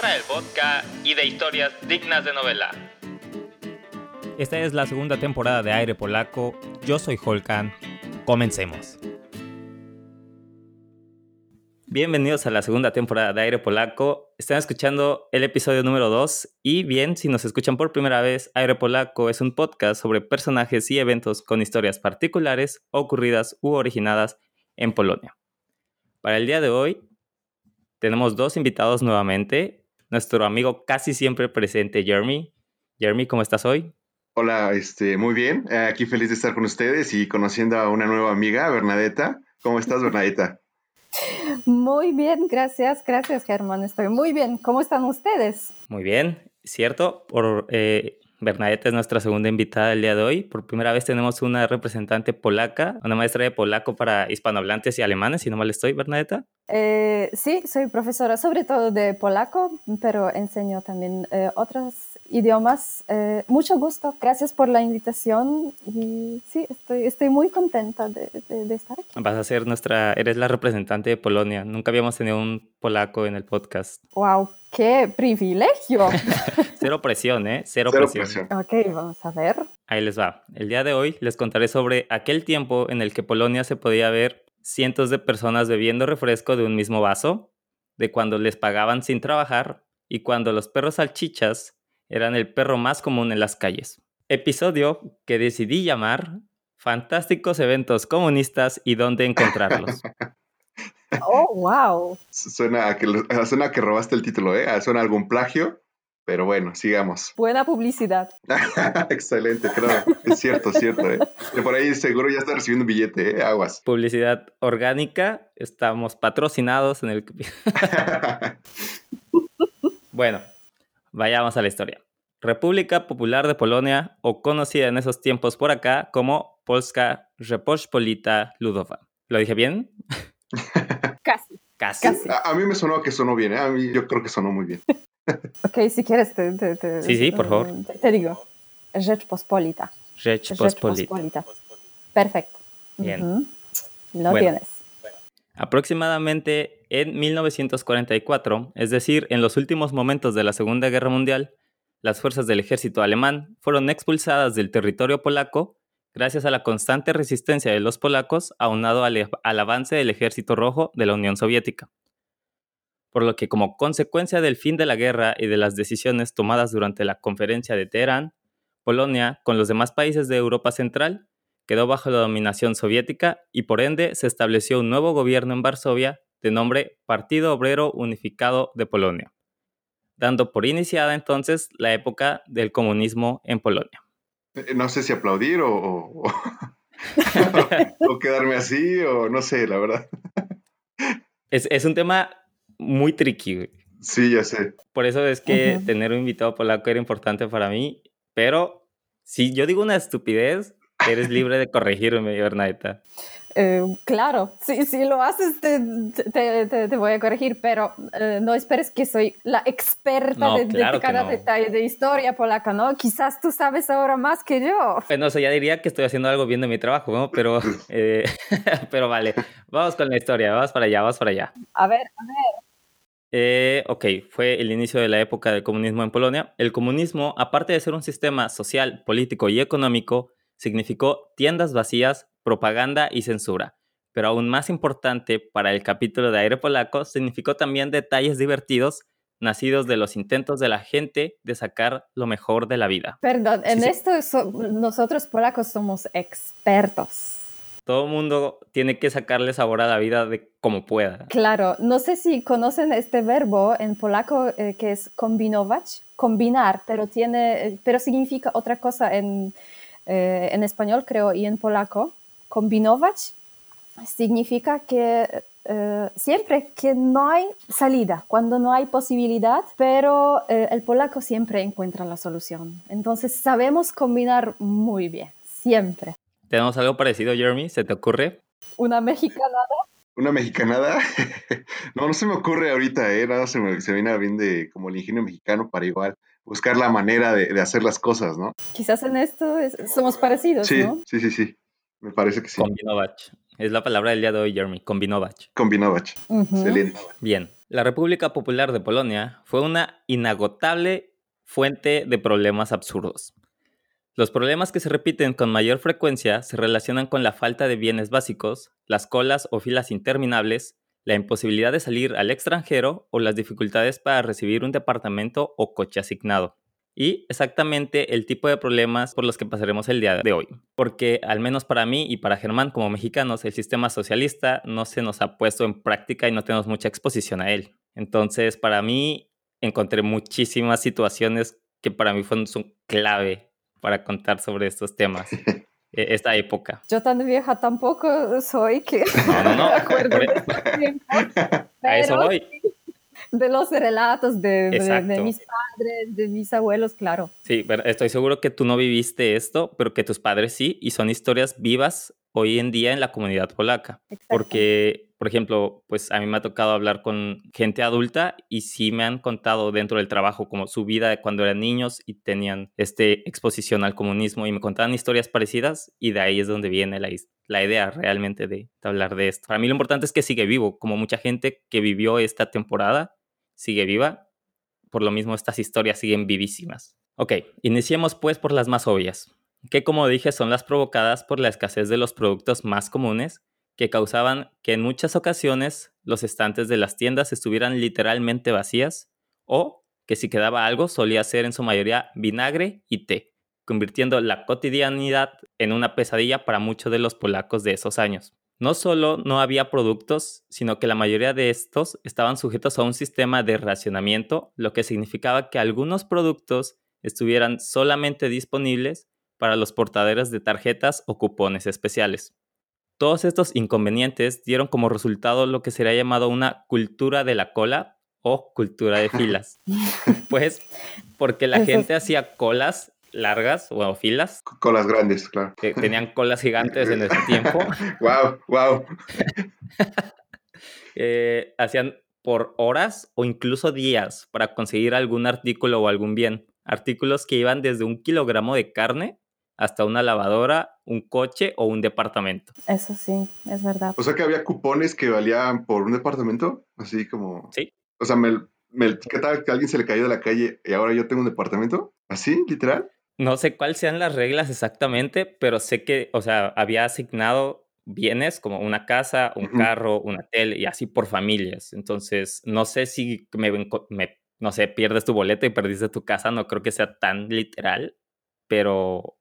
tierra del vodka y de historias dignas de novela. Esta es la segunda temporada de Aire Polaco. Yo soy Holkan. Comencemos. Bienvenidos a la segunda temporada de Aire Polaco. Están escuchando el episodio número 2 y bien, si nos escuchan por primera vez, Aire Polaco es un podcast sobre personajes y eventos con historias particulares, ocurridas u originadas en Polonia. Para el día de hoy tenemos dos invitados nuevamente. Nuestro amigo casi siempre presente, Jeremy. Jeremy, ¿cómo estás hoy? Hola, este, muy bien. Eh, aquí feliz de estar con ustedes y conociendo a una nueva amiga, Bernadetta. ¿Cómo estás, Bernadetta? Muy bien, gracias, gracias, Germán. Estoy muy bien. ¿Cómo están ustedes? Muy bien, cierto. Por eh, Bernadette es nuestra segunda invitada del día de hoy. Por primera vez tenemos una representante polaca, una maestra de polaco para hispanohablantes y alemanes, si no mal estoy, Bernadetta. Eh, sí, soy profesora sobre todo de polaco, pero enseño también eh, otros idiomas. Eh, mucho gusto, gracias por la invitación y sí, estoy, estoy muy contenta de, de, estar aquí. Vas a ser nuestra, eres la representante de Polonia. Nunca habíamos tenido un polaco en el podcast. ¡Wow! ¡Qué privilegio! Cero presión, ¿eh? Cero, presión. Ok, vamos a ver. Ahí les va. El día de hoy les contaré sobre aquel tiempo en el que Polonia se podía ver cientos de personas bebiendo refresco de un mismo vaso, de cuando les pagaban sin trabajar y cuando los perros salchichas eran el perro más común en las calles. Episodio que decidí llamar Fantásticos eventos comunistas y dónde encontrarlos. Oh, wow. Suena a que, suena a que robaste el título, ¿eh? Suena algún plagio, pero bueno, sigamos. Buena publicidad. Excelente, claro. Es cierto, cierto, ¿eh? por ahí seguro ya está recibiendo un billete, ¿eh? Aguas. Publicidad orgánica. Estamos patrocinados en el... bueno, vayamos a la historia. República Popular de Polonia, o conocida en esos tiempos por acá como Polska Rzeczpospolita Ludowa. ¿Lo dije bien? Casi. Casi. A, mí me sonó que sonó bien, ¿eh? a mí yo creo que sonó muy bien. Ok, si quieres te, Sí, sí, por favor. Te, digo. Rzeczpospolita. Rzeczpospolita. Perfecto. Bien. Lo tienes. Aproximadamente en 1944, es decir, en los últimos momentos de la Segunda Guerra Mundial, las fuerzas del ejército alemán fueron expulsadas del territorio polaco gracias a la constante resistencia de los polacos aunado al, al, avance del ejército rojo de la Unión Soviética. Por lo que como consecuencia del fin de la guerra y de las decisiones tomadas durante la conferencia de Teherán, Polonia, con los demás países de Europa Central, quedó bajo la dominación soviética y por ende se estableció un nuevo gobierno en Varsovia de nombre Partido Obrero Unificado de Polonia, dando por iniciada entonces la época del comunismo en Polonia. Eh, no sé si aplaudir o, o, quedarme así o no sé, la verdad. Es, un tema muy tricky, Sí, ya sé. Por eso es que tener un invitado polaco era importante para mí, pero si yo digo una estupidez, eres libre de corregirme, Bernadetta. Eh, claro, si, si, lo haces te, te, te, voy a corregir, pero eh, no esperes que soy la experta de, cada detalle de historia polaca, ¿no? Quizás tú sabes ahora más que yo. Bueno, o ya diría que estoy haciendo algo bien de mi trabajo, ¿no? Pero, eh, pero vale, vamos con la historia, vamos para allá, vamos para allá. A ver, a ver. Ok, fue el inicio de la época del comunismo en Polonia. El comunismo, aparte de ser un sistema social, político y económico, significó tiendas vacías, propaganda y censura. Pero aún más importante para el capítulo de Aire Polaco, significó también detalles divertidos nacidos de los intentos de la gente de sacar lo mejor de la vida. Perdón, en esto nosotros polacos somos expertos. Todo el mundo tiene que sacarle sabor a la vida de como pueda. Claro, no sé si conocen este verbo en polaco eh, que es kombinować, combinar, pero, tiene, eh, pero significa otra cosa en, eh, en español creo y en polaco, kombinować significa que siempre que no hay salida, cuando no hay posibilidad, pero el polaco siempre encuentra la solución. Entonces sabemos combinar muy bien, siempre. ¿Tenemos algo parecido, Jeremy? ¿Se te ocurre? Una mexicanada. ¿Una mexicanada? no, no se me ocurre ahorita, ¿eh? Nada, se me, se viene bien de como el ingenio mexicano para igual buscar la manera de, hacer las cosas, ¿no? Quizás en esto somos parecidos, sí, ¿no? Sí, sí, sí. Me parece que sí. Combinovach. Es la palabra del día de hoy, Jeremy. Combinovach. Combinovach. Excelente. Bien. La República Popular de Polonia fue una inagotable fuente de problemas absurdos. Los problemas que se repiten con mayor frecuencia se relacionan con la falta de bienes básicos, las colas o filas interminables, la imposibilidad de salir al extranjero o las dificultades para recibir un departamento o coche asignado. Y exactamente el tipo de problemas por los que pasaremos el día de hoy. Porque al menos para mí y para Germán como mexicanos, el sistema socialista no se nos ha puesto en práctica y no tenemos mucha exposición a él. Entonces, para mí, encontré muchísimas situaciones que para mí fueron clave para contar sobre estos temas. E-, esta época. Yo tan vieja tampoco soy que no, no, no. acuerdo A eso voy. De los relatos de, de, mis padres, de mis abuelos, claro. Sí, pero estoy seguro que tú no viviste esto, pero que tus padres sí, y son historias vivas hoy en día en la comunidad polaca. Porque, por ejemplo, pues a mí me ha tocado hablar con gente adulta y sí me han contado dentro del trabajo como su vida de cuando eran niños y tenían este exposición al comunismo y me contaban historias parecidas y de ahí es donde viene la, la idea realmente de, de hablar de esto. Para mí lo importante es que sigue vivo, como mucha gente que vivió esta temporada sigue viva, por lo mismo estas historias siguen vivísimas. Ok, iniciemos pues por las más obvias que como dije son las provocadas por la escasez de los productos más comunes que causaban que en muchas ocasiones los estantes de las tiendas estuvieran literalmente vacías o que si quedaba algo solía ser en su mayoría vinagre y té, convirtiendo la cotidianidad en una pesadilla para muchos de los polacos de esos años. No solo no había productos, sino que la mayoría de estos estaban sujetos a un sistema de racionamiento, lo que significaba que algunos productos estuvieran solamente disponibles para los portaderos de tarjetas o cupones especiales. Todos estos inconvenientes dieron como resultado lo que sería llamado una cultura de la cola o cultura de filas. pues porque la gente hacía colas largas o filas. Colas grandes, claro. Que tenían colas gigantes en ese tiempo. wow, wow. Eh, hacían por horas o incluso días para conseguir algún artículo o algún bien. Artículos que iban desde un kilogramo de carne hasta una lavadora, un coche o un departamento. Eso sí, es verdad. O sea que había cupones que valían por un departamento, así como... Sí. O sea, me, me ¿qué tal que alguien se le cayó de la calle y ahora yo tengo un departamento? ¿Así, literal? No sé cuáles sean las reglas exactamente, pero sé que, o sea, había asignado bienes como una casa, un carro, una tele y así por familias. Entonces, no sé si me, me, no sé, pierdes tu boleto y perdiste tu casa, no creo que sea tan literal, pero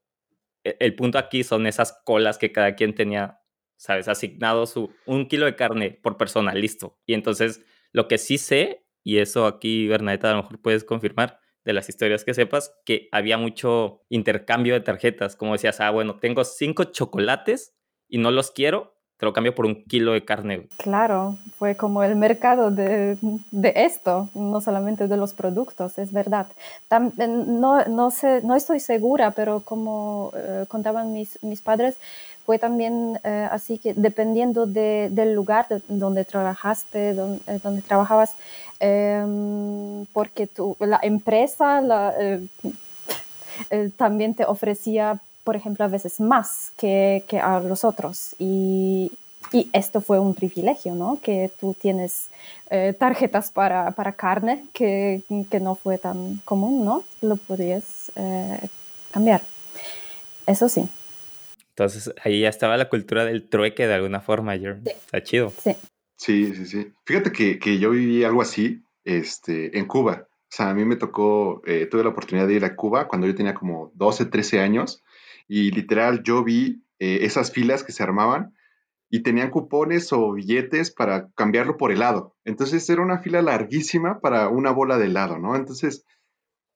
el punto aquí son esas colas que cada quien tenía, ¿sabes? Asignado su un kilo de carne por persona, listo. Y entonces, lo que sí sé, y eso aquí, Bernadette, a lo mejor puedes confirmar de las historias que sepas, que había mucho intercambio de tarjetas, como decías, ah, bueno, tengo cinco chocolates y no los quiero, te lo cambio por un kilo de carne. Claro, fue como el mercado de, de esto, no solamente de los productos, es verdad. no, no, sé, no estoy segura, pero como eh, contaban mis, mis padres, fue también eh, así que dependiendo de, del lugar donde trabajaste, donde, eh, donde trabajabas, em, porque tu, la empresa la, también te ofrecía por ejemplo, a veces más que, que a los otros. Y, y, esto fue un privilegio, ¿no? Que tú tienes eh, tarjetas para, para carne, que, que, no fue tan común, ¿no? Lo podías eh, cambiar. Eso sí. Entonces ahí ya estaba la cultura del trueque de alguna forma, Jeremy. Está chido. Sí. Sí, sí, sí. Fíjate que, que, yo viví algo así este, en Cuba. O sea, a mí me tocó, eh, tuve la oportunidad de ir a Cuba cuando yo tenía como 12, 13 años y literal yo vi eh, esas filas que se armaban y tenían cupones o billetes para cambiarlo por helado. Entonces era una fila larguísima para una bola de helado, ¿no? Entonces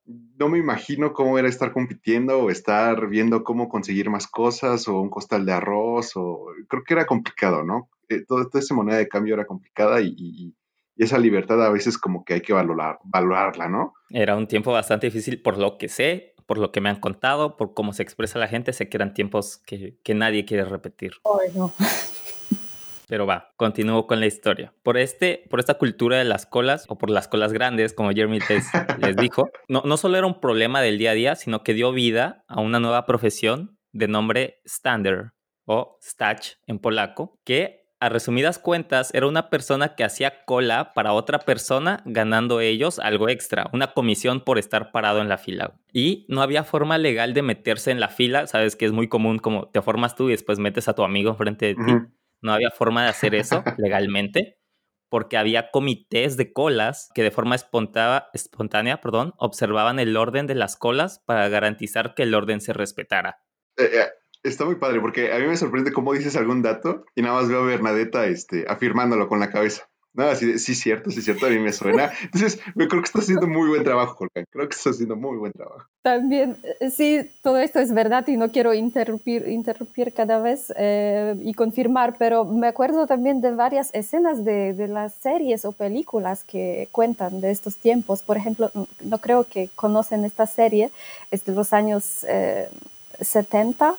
no me imagino cómo era estar compitiendo o estar viendo cómo conseguir más cosas o un costal de arroz o creo que era complicado, ¿no? Eh, toda, esa moneda de cambio era complicada y, y, esa libertad a veces como que hay que valorar, valorarla, ¿no? Era un tiempo bastante difícil por lo que sé por lo que me han contado, por cómo se expresa la gente, sé que eran tiempos que, nadie quiere repetir. Pero va, continúo con la historia. Por, este, por esta cultura de las colas, o por las colas grandes, como Jeremy les, les dijo, no, no solo era un problema del día a día, sino que dio vida a una nueva profesión de nombre stander o stach en polaco, que a resumidas cuentas, era una persona que hacía cola para otra persona, ganando ellos algo extra, una comisión por estar parado en la fila. Y no había forma legal de meterse en la fila, sabes que es muy común como te formas tú y después metes a tu amigo enfrente de ti. No había forma de hacer eso legalmente porque había comités de colas que de forma espontánea, espontánea perdón, observaban el orden de las colas para garantizar que el orden se respetara. Eh, eh, está muy padre porque a mí me sorprende cómo dices algún dato y nada más veo a Bernadetta este, afirmándolo con la cabeza. No, sí, sí, cierto, sí, cierto, a mí me suena. Entonces, me creo que está haciendo muy buen trabajo, Jorge. Creo que está haciendo muy buen trabajo. También, eh, sí, todo esto es verdad y no quiero interrumpir, interrumpir cada vez eh, y confirmar, pero me acuerdo también de varias escenas de, de, las series o películas que cuentan de estos tiempos. Por ejemplo, no creo que conocen esta serie, es de los años eh, 70,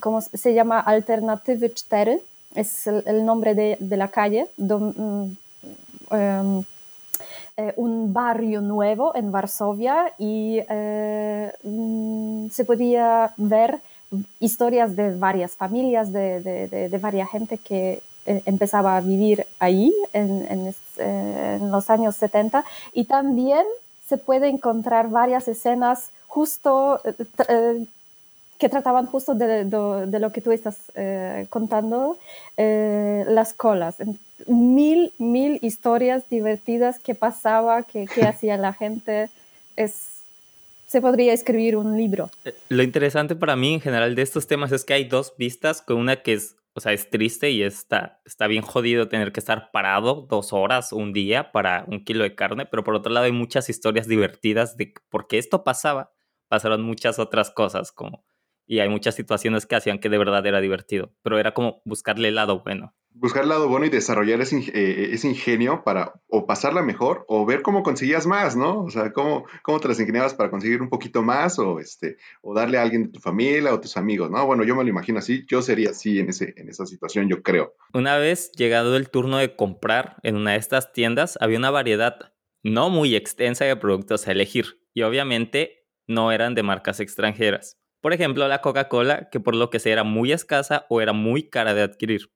como se llama Alternative 4, es el, nombre de, de, la calle. Mm, um, eh, un barrio nuevo en Varsovia y eh, mm, se podía ver historias de varias familias, de, de, de, varias gente que eh, empezaba a vivir ahí en, en, en, los años 70 y también se puede encontrar varias escenas justo que trataban justo de, de, de, lo que tú estás eh, contando, eh, las colas. Mil, mil historias divertidas que pasaba, que, que hacía la gente. Es, se podría escribir un libro. Eh, lo interesante para mí en general de estos temas es que hay dos vistas, con una que es, o sea, es triste y está, está bien jodido tener que estar parado dos horas, un día para un kilo de carne, pero por otro lado hay muchas historias divertidas de por qué esto pasaba. Pasaron muchas otras cosas como y hay muchas situaciones que hacían que de verdad era divertido, pero era como buscarle el lado bueno. Buscar el lado bueno y desarrollar ese, eh, ese ingenio para o pasarla mejor o ver cómo conseguías más, ¿no? O sea, cómo, cómo te las ingeniabas para conseguir un poquito más o, este, o darle a alguien de tu familia o tus amigos, ¿no? Bueno, yo me lo imagino así, yo sería así en, ese, en esa situación, yo creo. Una vez llegado el turno de comprar en una de estas tiendas, había una variedad no muy extensa de productos a elegir y obviamente no eran de marcas extranjeras. Por ejemplo, la Coca-Cola, que por lo que sea era muy escasa o era muy cara de adquirir.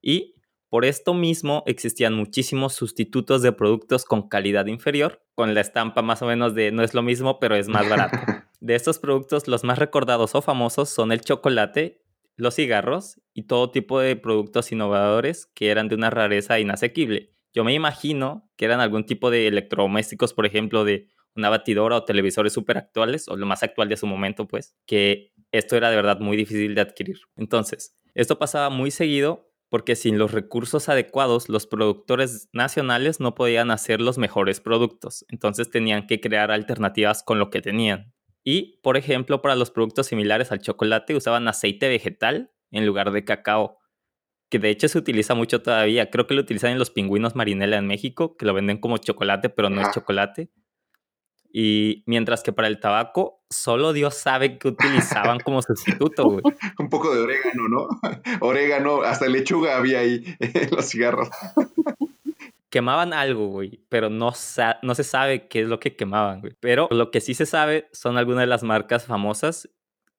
Y por esto mismo existían muchísimos sustitutos de productos con calidad inferior, con la estampa más o menos de no es lo mismo, pero es más barato. De estos productos, los más recordados o famosos son el chocolate, los cigarros y todo tipo de productos innovadores que eran de una rareza inasequible. Yo me imagino que eran algún tipo de electrodomésticos, por ejemplo, de una batidora o televisores súper actuales, o lo más actual de su momento, pues, que esto era de verdad muy difícil de adquirir. Entonces, esto pasaba muy seguido porque sin los recursos adecuados, los productores nacionales no podían hacer los mejores productos. Entonces tenían que crear alternativas con lo que tenían. Y, por ejemplo, para los productos similares al chocolate usaban aceite vegetal en lugar de cacao, que de hecho se utiliza mucho todavía. Creo que lo utilizan en los pingüinos marinela en México, que lo venden como chocolate, pero no es chocolate. Y mientras que para el tabaco, solo Dios sabe qué utilizaban como sustituto, güey. Un poco de orégano, ¿no? Orégano, hasta lechuga había ahí en los cigarros. Quemaban algo, güey, pero no, no se sabe qué es lo que quemaban, güey. Pero lo que sí se sabe son algunas de las marcas famosas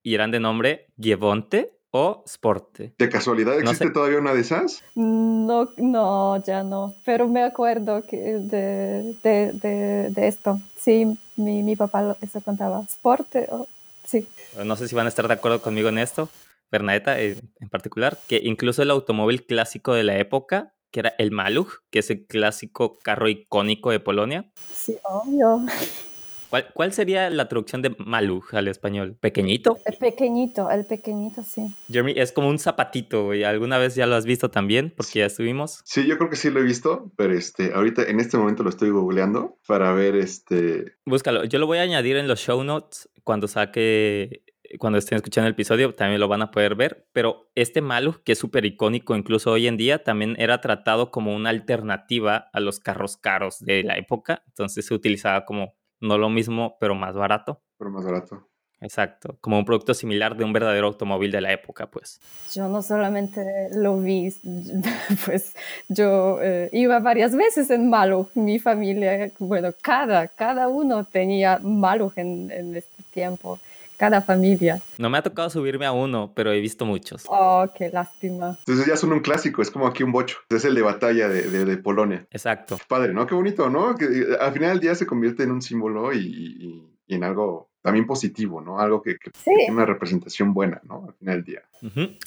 y eran de nombre Gievonte, o Sporte. ¿De casualidad existe no sé. todavía una de esas? No, no, ya no. Pero me acuerdo que de, de, de, de esto. Sí, mi, mi papá eso contaba. Sporte, o, sí. No sé si van a estar de acuerdo conmigo en esto, Bernadetta en, en particular, que incluso el automóvil clásico de la época, que era el Maluch, que es el clásico carro icónico de Polonia. Sí, obvio. ¿Cuál, ¿Cuál, sería la traducción de Maluch al español? ¿Pequeñito? El pequeñito, el pequeñito, sí. Jeremy, es como un zapatito, güey. ¿Alguna vez ya lo has visto también? Porque ya estuvimos. Sí, yo creo que sí lo he visto, pero este, ahorita en este momento lo estoy googleando para ver este. Búscalo. Yo lo voy a añadir en los show notes cuando saque cuando estén escuchando el episodio también lo van a poder ver, pero este Maluch, que es súper icónico incluso hoy en día, también era tratado como una alternativa a los carros caros de la época, entonces se utilizaba como no lo mismo, pero más barato. Pero más barato. Exacto, como un producto similar de un verdadero automóvil de la época, pues. Yo no solamente lo vi, pues yo eh, iba varias veces en Maluch, mi familia, bueno, cada, cada uno tenía Maluch en, en este tiempo. Cada familia. No me ha tocado subirme a uno, pero he visto muchos. Oh, qué lástima. Entonces ya son un clásico, es como aquí un bocho. Es el de batalla de, de, de Polonia. Exacto. Padre, ¿no? Qué bonito, ¿no? Que eh, al final del día se convierte en un símbolo y, y- y en algo también positivo, ¿no? Algo que, que Sí. tiene una representación buena, ¿no? Al final del día.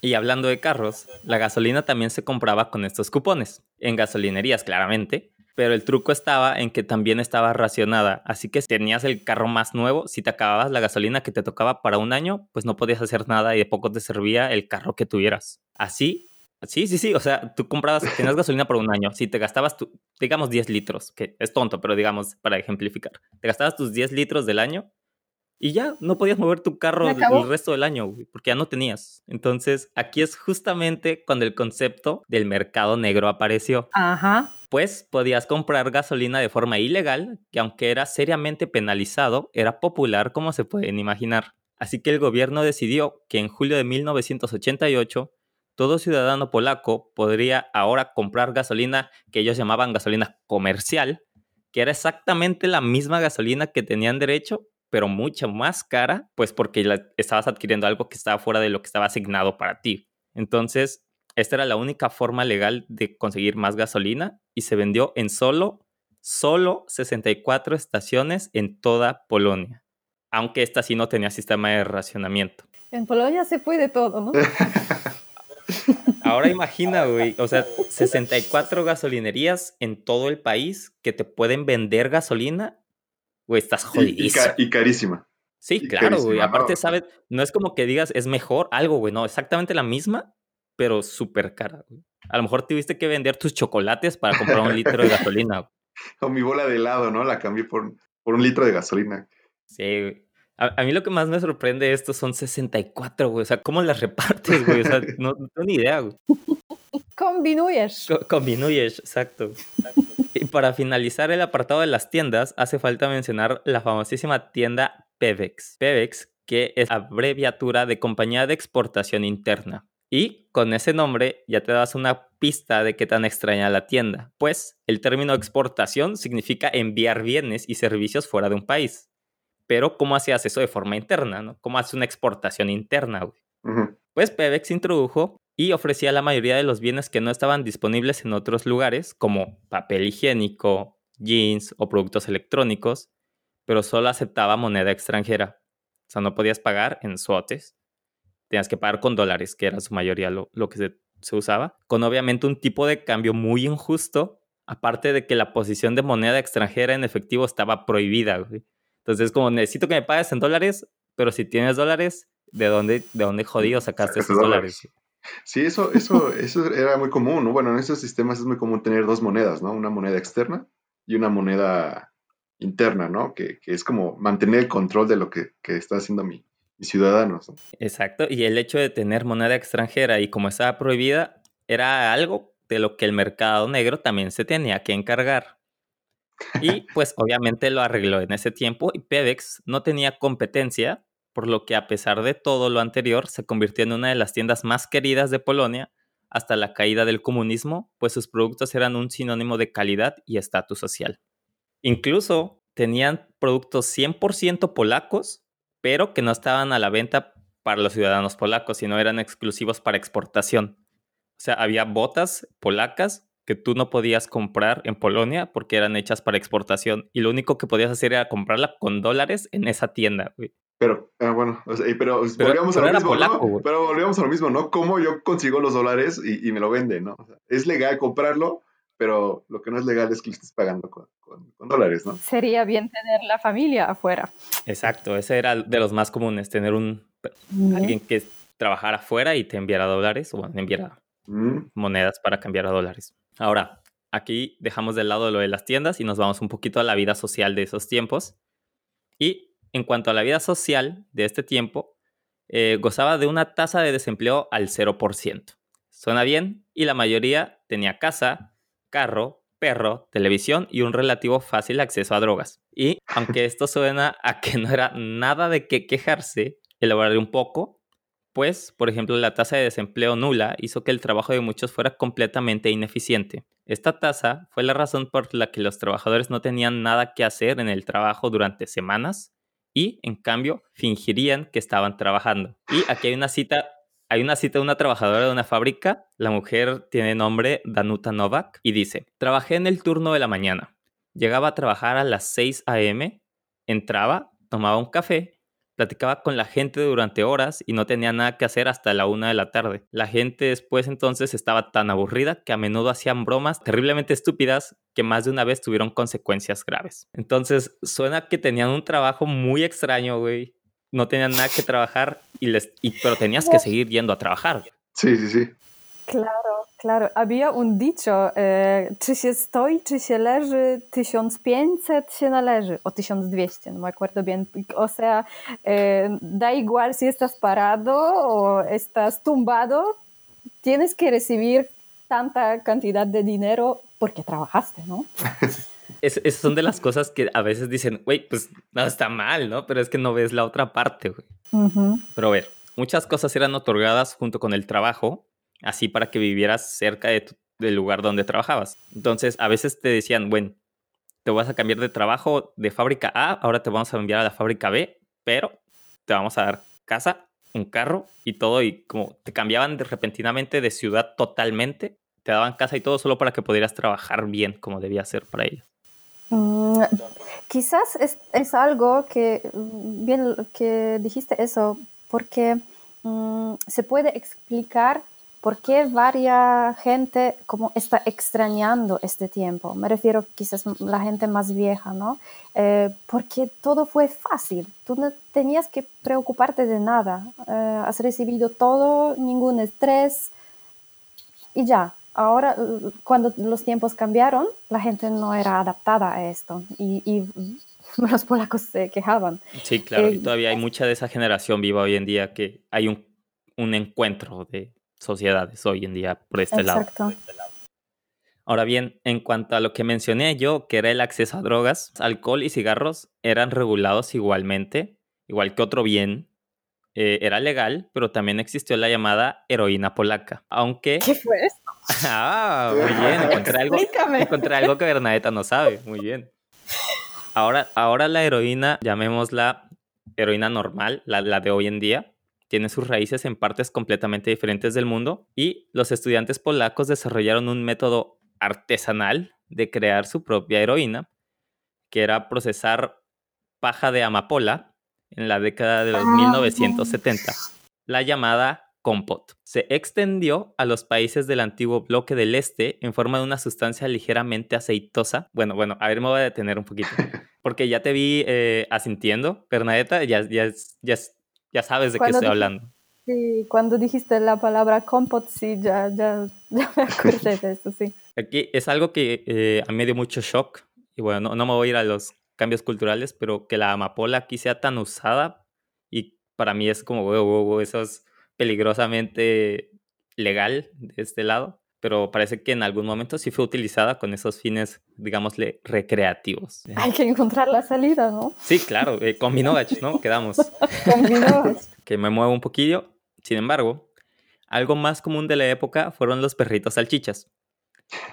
Y hablando de carros, la gasolina también se compraba con estos cupones, en gasolinerías claramente, pero el truco estaba en que también estaba racionada, así que si tenías el carro más nuevo, si te acababas la gasolina que te tocaba para un año, pues no podías hacer nada y de poco te servía el carro que tuvieras. Así, sí, sí, sí, o sea, tú comprabas, tenías gasolina por un año, si te gastabas, tu, digamos 10 litros, que es tonto, pero digamos para ejemplificar, te gastabas tus 10 litros del año y ya no podías mover tu carro el resto del año, güey, porque ya no tenías. Entonces, aquí es justamente cuando el concepto del mercado negro apareció. Ajá. Pues podías comprar gasolina de forma ilegal, que aunque era seriamente penalizado, era popular como se pueden imaginar. Así que el gobierno decidió que en julio de 1988 todo ciudadano polaco podría ahora comprar gasolina que ellos llamaban gasolina comercial, que era exactamente la misma gasolina que tenían derecho, pero mucho más cara, pues porque la- estabas adquiriendo algo que estaba fuera de lo que estaba asignado para ti. Entonces, esta era la única forma legal de conseguir más gasolina y se vendió en solo, solo 64 estaciones en toda Polonia. Aunque esta sí no tenía sistema de racionamiento. En Polonia se puede todo, ¿no? Ahora imagina, güey, o sea, 64 gasolinerías en todo el país que te pueden vender gasolina. Güey, estás Y, y jodidísimo. ca- y carísima. Sí, y claro, güey. Aparte, ¿no? ¿sabes? No es como que digas es mejor algo, güey. No, exactamente la misma, pero súper cara, güey. A lo mejor tuviste que vender tus chocolates para comprar un litro de gasolina. güey. O mi bola de helado, ¿no? La cambié por, por un litro de gasolina. Sí, güey. A, a mí lo que más me sorprende de esto son 64, güey. O sea, ¿cómo las repartes, güey? O sea, no, no tengo ni idea, güey. Kombinujesz. Co- Combinuyes, exacto. Y para finalizar el apartado de las tiendas, hace falta mencionar la famosísima tienda Pevex. Pevex, que es abreviatura de Compañía de Exportación Interna. Y con ese nombre ya te das una pista de qué tan extraña la tienda, pues el término exportación significa enviar bienes y servicios fuera de un país. Pero ¿cómo hacías eso de forma interna? ¿no? ¿Cómo haces una exportación interna? güey? Pues Pevex introdujo y ofrecía la mayoría de los bienes que no estaban disponibles en otros lugares, como papel higiénico, jeans o productos electrónicos, pero solo aceptaba moneda extranjera. O sea, no podías pagar en suotes. Tenías que pagar con dólares, que era su mayoría lo, lo que se, se usaba, con obviamente un tipo de cambio muy injusto, aparte de que la posición de moneda extranjera en efectivo estaba prohibida. güey. Entonces, como necesito que me pagues en dólares, pero si tienes dólares, ¿de dónde, de dónde jodido sacaste Sacaste esos dólares? Sí, eso, eso, eso era muy común, ¿no? Bueno, en esos sistemas es muy común tener dos monedas, ¿no? Una moneda externa y una moneda interna, ¿no? Que, que es como mantener el control de lo que, que está haciendo mi, mis ciudadanos. ¿no? Exacto, y el hecho de tener moneda extranjera y como estaba prohibida, era algo de lo que el mercado negro también se tenía que encargar. Y pues obviamente lo arregló en ese tiempo y Pevex no tenía competencia, por lo que a pesar de todo lo anterior se convirtió en una de las tiendas más queridas de Polonia hasta la caída del comunismo, pues sus productos eran un sinónimo de calidad y estatus social. Incluso tenían productos 100% polacos, pero que no estaban a la venta para los ciudadanos polacos, sino eran exclusivos para exportación. O sea, había botas polacas que tú no podías comprar en Polonia porque eran hechas para exportación y lo único que podías hacer era comprarla con dólares en esa tienda. Pero, ah, bueno, o sea, y- pero, Pero- volvíamos pero a lo mismo, polaco, ¿no? Pero volvíamos a lo mismo, ¿no? ¿Cómo yo consigo los dólares y, y me lo venden, ¿no? O sea, es legal comprarlo, pero lo que no es legal es que lo estés pagando con, con- con dólares, ¿no? Sería bien tener la familia afuera. Exacto, ese era de los más comunes, tener un alguien que trabajara afuera y te enviara dólares o enviara Mm, monedas para cambiar a dólares. Ahora, aquí dejamos de lado lo de las tiendas y nos vamos un poquito a la vida social de esos tiempos. Y en cuanto a la vida social de este tiempo, eh, gozaba de una tasa de desempleo al 0%. Suena bien y la mayoría tenía casa, carro, perro, televisión y un relativo fácil acceso a drogas. Y aunque esto suena a que no era nada de qué quejarse, elaboraré un poco, pues, por ejemplo, la tasa de desempleo nula hizo que el trabajo de muchos fuera completamente ineficiente. Esta tasa fue la razón por la que los trabajadores no tenían nada que hacer en el trabajo durante semanas y, en cambio, fingirían que estaban trabajando. Y aquí hay una cita hay una cita de una trabajadora de una fábrica, la mujer tiene nombre Danuta Novak y dice, trabajé en el turno de la mañana, llegaba a trabajar a las 6 a.m., entraba, tomaba un café Platicaba con la gente durante horas y no tenía nada que hacer hasta la una de la tarde. La gente después entonces estaba tan aburrida que a menudo hacían bromas terriblemente estúpidas que más de una vez tuvieron consecuencias graves. Entonces suena que tenían un trabajo muy extraño, güey. No tenían nada que trabajar y les, y, pero tenías que seguir yendo a trabajar. Sí, sí, sí. Claro, claro. Había un dicho, e, czy się stoi, czy się leży, 1500 się należy, o 1200, no me acuerdo bien. O sea, e, da igual si estás parado o estás tumbado, tienes que recibir tanta cantidad de dinero porque trabajaste, ¿no? Es, esas son de las cosas que a veces dicen, güey, pues no está mal, ¿no? Pero es que no ves la otra parte, güey. Pero a ver, muchas cosas eran otorgadas junto con el trabajo así para que vivieras cerca de del lugar donde trabajabas. Entonces, a veces te decían, bueno, te vas a cambiar de trabajo de fábrica A, ahora te vamos a enviar a la fábrica B, pero te vamos a dar casa, un carro y todo, y como te cambiaban de, repentinamente de ciudad totalmente, te daban casa y todo solo para que pudieras trabajar bien como debía ser para ellos. Mm, quizás es, algo que, mm, bien que dijiste eso, porque mm, se puede explicar ¿Por qué varia gente como está extrañando este tiempo? Me refiero quizás la gente más vieja, ¿no? Eh, porque todo fue fácil, tú no tenías que preocuparte de nada, eh, has recibido todo, ningún estrés y ya. Ahora, cuando los tiempos cambiaron, la gente no era adaptada a esto y, los polacos se quejaban. Sí, claro, y eh, todavía hay mucha de esa generación viva hoy en día que hay un, un encuentro de sociedades hoy en día por este lado. Ahora bien, en cuanto a lo que mencioné yo, que era el acceso a drogas, alcohol y cigarros eran regulados igualmente, igual que otro bien. Eh, era legal, pero también existió la llamada heroína polaca. Aunque. ¿Qué fue eso? ah, muy bien. Encontré algo, encontré algo que Bernadetta no sabe. Muy bien. Ahora, ahora la heroína, llamémosla heroína normal, la, la de hoy en día, tiene sus raíces en partes completamente diferentes del mundo y los estudiantes polacos desarrollaron un método artesanal de crear su propia heroína, que era procesar paja de amapola en la década de los 1970, ah, la llamada compot. Se extendió a los países del antiguo bloque del este en forma de una sustancia ligeramente aceitosa. Bueno, bueno, a ver, me voy a detener un poquito. Porque ya te vi eh, asintiendo, Bernadetta, ya, ya, ya, ya sabes de qué estoy hablando. Sí, cuando dijiste la palabra compot, sí, ya, ya, ya me acordé de eso, sí. Aquí es algo que eh, a mí me dio mucho shock, y bueno, no, me voy a ir a los cambios culturales, pero que la amapola aquí sea tan usada, y para mí es como, wow, wow, wow, eso es peligrosamente legal de este lado pero parece que en algún momento sí fue utilizada con esos fines, digámosle, recreativos. Hay que encontrar la salida, ¿no? Sí, claro, eh, con ¿no? Quedamos. con que me muevo un poquillo. Sin embargo, algo más común de la época fueron los perritos salchichas.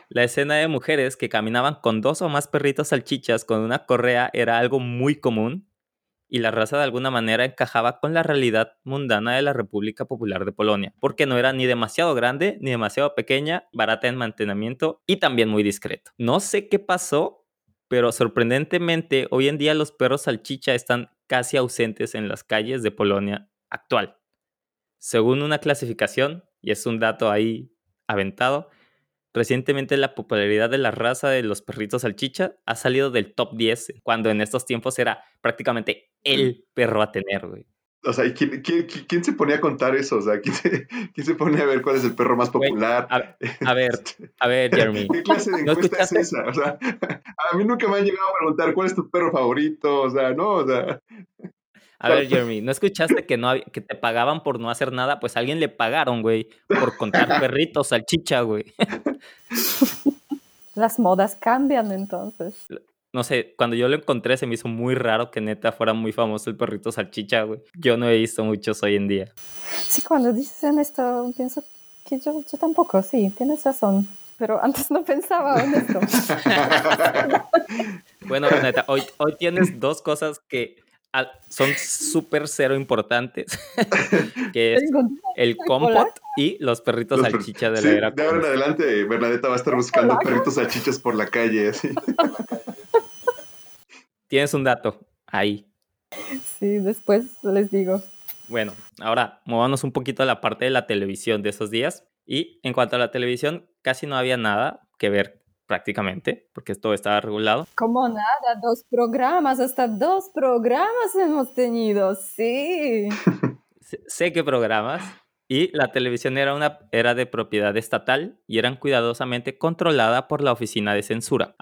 La escena de mujeres que caminaban con dos o más perritos salchichas con una correa era algo muy común y la raza de alguna manera encajaba con la realidad mundana de la República Popular de Polonia, porque no era ni demasiado grande ni demasiado pequeña, barata en mantenimiento y también muy discreto. No sé qué pasó, pero sorprendentemente hoy en día los perros salchicha están casi ausentes en las calles de Polonia actual. Según una clasificación, y es un dato ahí aventado, Recientemente la popularidad de la raza de los perritos salchicha ha salido del top 10, cuando en estos tiempos era prácticamente el perro a tener, güey. O sea, ¿quién, quién, se ponía a contar eso? O sea, ¿quién se, quién se ponía a ver cuál es el perro más popular? a, ver, a ver, Jeremy. ¿Qué clase de encuesta es esa? O sea, a mí nunca me han llegado a preguntar cuál es tu perro favorito, o sea, no, o sea... A ver, Jeremy, ¿no escuchaste que, no, que te pagaban por no hacer nada? Pues a alguien le pagaron, güey, por contar perritos, salchicha, güey. Las modas cambian entonces. No sé, cuando yo lo encontré se me hizo muy raro que neta fuera muy famoso el perrito salchicha, güey. Yo no he visto muchos hoy en día. Sí, cuando dices en esto, pienso que yo, yo tampoco, sí, tienes razón. Pero antes no pensaba en esto. bueno, neta, hoy, hoy tienes dos cosas que son súper cero importantes, que es el compot y los perritos salchichas de la era. De ahora en adelante, Bernadetta va a estar buscando perritos salchichas por la calle. Así. Tienes un dato ahí. Sí, después les digo. Bueno, ahora movámonos un poquito a la parte de la televisión de esos días. Y en cuanto a la televisión, casi no había nada que ver prácticamente, porque todo estaba regulado. Como nada, dos programas, hasta dos programas hemos tenido, sí. sé qué programas. Y la televisión era, una, era de propiedad estatal y eran cuidadosamente controlada por la Oficina de Censura.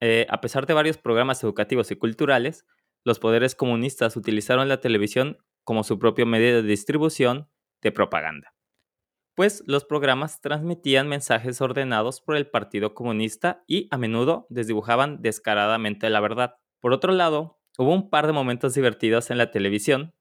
Eh, a pesar de varios programas educativos y culturales, los poderes comunistas utilizaron la televisión como su propio medio de distribución de propaganda pues los programas transmitían mensajes ordenados por el Partido Comunista y a menudo desdibujaban descaradamente la verdad. Por otro lado, hubo un par de momentos divertidos en la televisión,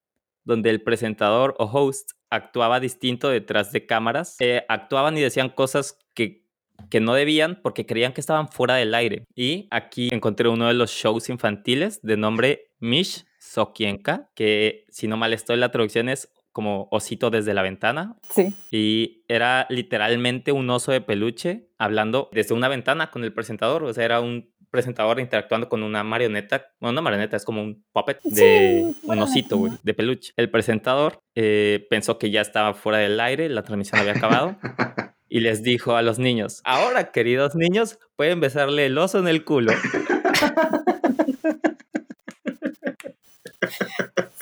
donde el presentador o host actuaba distinto detrás de cámaras, eh, actuaban y decían cosas que, que no debían porque creían que estaban fuera del aire. Y aquí encontré uno de los shows infantiles de nombre Mish Sokienka, que si no mal estoy la traducción es como osito desde la ventana. Sí. Y era literalmente un oso de peluche hablando desde una ventana con el presentador. O sea, era un presentador interactuando con una marioneta. Bueno, una marioneta es como un puppet de un osito, güey, de peluche. El presentador eh, pensó que ya estaba fuera del aire, la transmisión había acabado. y les dijo a los niños, ahora, queridos niños, pueden besarle el oso en el culo.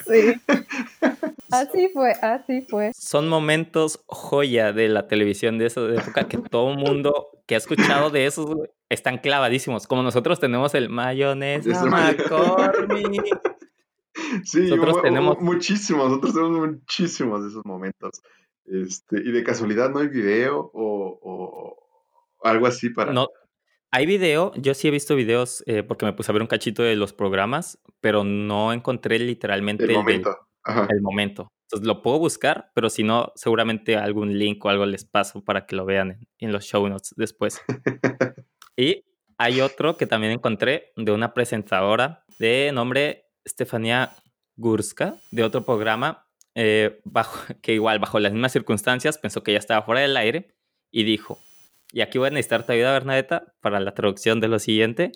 Sí. Así fue, así fue. Son momentos joya de la televisión de esa época que todo el mundo que ha escuchado de esos están clavadísimos. Como nosotros tenemos el mayonesa McCormick. Sí, nosotros tenemos muchísimos, nosotros tenemos muchísimos de esos momentos. Este, y de casualidad no hay video o, algo así para. No, hay video, yo sí he visto videos eh, porque me puse a ver un cachito de los programas, pero no encontré literalmente el el momento. Entonces lo puedo buscar, pero si no, seguramente algún link o algo les paso para que lo vean en, los show notes después. y hay otro que también encontré de una presentadora de nombre Stefania Gurska, de otro programa, eh, bajo, que igual bajo las mismas circunstancias pensó que ya estaba fuera del aire y dijo, y aquí voy a necesitar tu ayuda, Bernadetta, para la traducción de lo siguiente.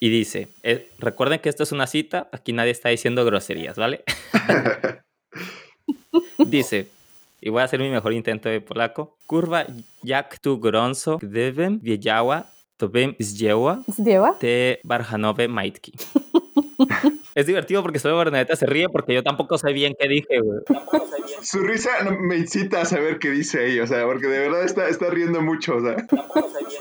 Y dice, eh, recuerden que esto es una cita, aquí nadie está diciendo groserías, ¿vale? dice, y voy a hacer mi mejor intento de polaco. Kurwa jak tu gorąco, gdybym wiedziała, to bym zdjęła te barjanowe majtki. Es divertido porque solo Bernadetta se ríe porque yo tampoco sé bien qué dije, güey. Su risa me incita a saber qué dice ahí, o sea, porque de verdad está, está riendo mucho, o sea.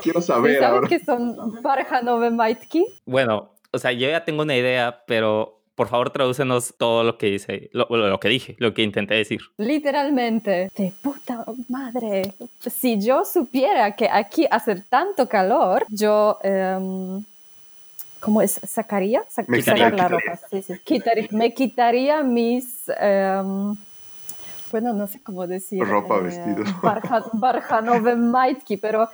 Quiero saber ¿Sabes ahora. qué son Barjanove Maitki? Bueno, o sea, yo ya tengo una idea, pero por favor tradúcenos todo lo que dice, lo, lo, que dije, lo que intenté decir. Literalmente, de puta madre. Si yo supiera que aquí hace tanto calor, yo... Um, ¿Cómo es? ¿Sacaría? me sacar la ropa. Sí, sí. me quitaría mis. Em, bueno, no sé cómo decir. Ropa, eh, vestido. Barjanove Maitki, pero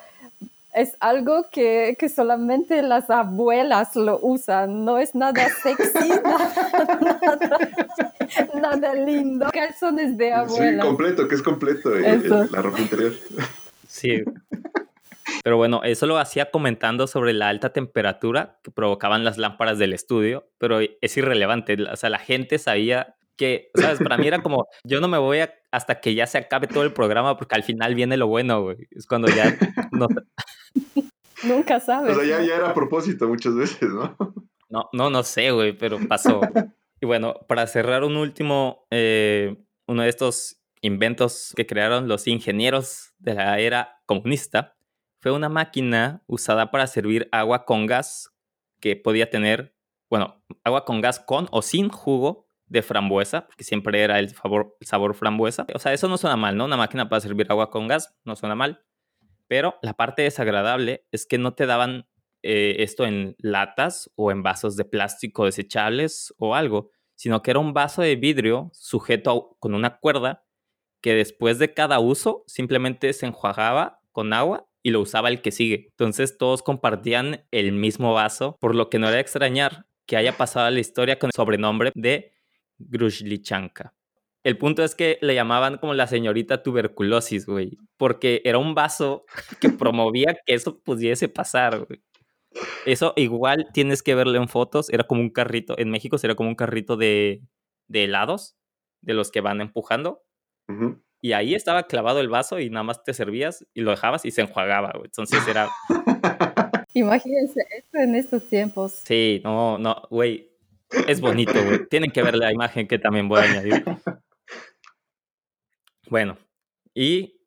es algo que, que, solamente las abuelas lo usan. No es nada sexy, nada, nada, lindo. Calzones de abuela. Sí, completo, que es completo eh, la ropa interior. Sí. Pero bueno, eso lo hacía comentando sobre la alta temperatura que provocaban las lámparas del estudio, pero es irrelevante. O sea, la gente sabía que, ¿sabes? Para mí era como, yo no me voy a, hasta que ya se acabe todo el programa, porque al final viene lo bueno, güey. Es cuando ya... No... Nunca sabes. O sea, ya, era a propósito muchas veces, ¿no? No, no, no sé, güey, pero pasó. Y bueno, para cerrar un último, eh, uno de estos inventos que crearon los ingenieros de la era comunista fue una máquina usada para servir agua con gas que podía tener, bueno, agua con gas con o sin jugo de frambuesa, porque siempre era el, sabor frambuesa. O sea, eso no suena mal, ¿no? Una máquina para servir agua con gas no suena mal. Pero la parte desagradable es que no te daban eh, esto en latas o en vasos de plástico desechables o algo, sino que era un vaso de vidrio sujeto con una cuerda que después de cada uso simplemente se enjuagaba con agua y lo usaba el que sigue. Entonces todos compartían el mismo vaso, por lo que no era extrañar que haya pasado a la historia con el sobrenombre de Gruzlichanka. El punto es que le llamaban como la señorita tuberculosis, güey, porque era un vaso que promovía que eso pudiese pasar. Eso igual tienes que verlo en fotos, era como un carrito, en México sería como un carrito de, de helados, de los que van empujando. Y ahí estaba clavado el vaso y nada más te servías y lo dejabas y se enjuagaba, güey. Entonces era... Imagínense esto en estos tiempos. Sí, no, no, güey. Es bonito, güey. Tienen que ver la imagen que también voy a añadir. Bueno, y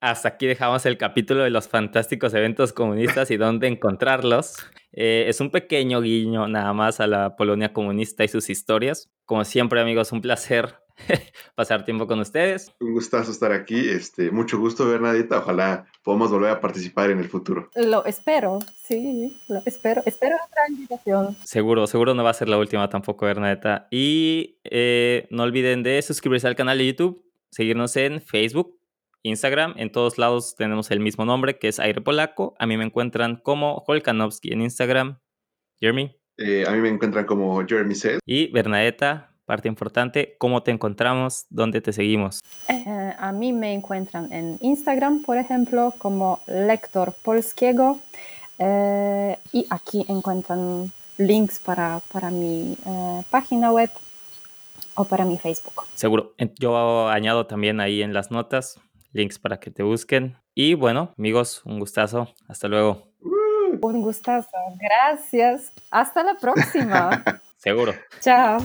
hasta aquí dejamos el capítulo de los fantásticos eventos comunistas y dónde encontrarlos. Eh, es un pequeño guiño nada más a la Polonia comunista y sus historias. Como siempre, amigos, un placer pasar tiempo con ustedes. Un gustazo estar aquí. Este, mucho gusto, Bernadita. Ojalá podamos volver a participar en el futuro. Lo espero, sí, lo espero. Espero otra invitación. Seguro, seguro no va a ser la última tampoco, Bernadetta. Y eh, no olviden de suscribirse al canal de YouTube, seguirnos en Facebook, Instagram. En todos lados tenemos el mismo nombre, que es Aire Polaco. A mí me encuentran como Holkanowski en Instagram. Jeremy. Eh, a mí me encuentran como Jeremy Says. Y Bernadetta, parte importante, ¿cómo te encontramos? ¿Dónde te seguimos? Eh, a mí me encuentran en Instagram, por ejemplo, como lector polskiego. Eh, y aquí encuentran links para, para mi página web o para mi Facebook. Seguro. Yo añado también ahí en las notas links para que te busquen. Y bueno, amigos, un gustazo. Hasta luego. Un gustazo. Gracias. Hasta la próxima. Seguro. Chao.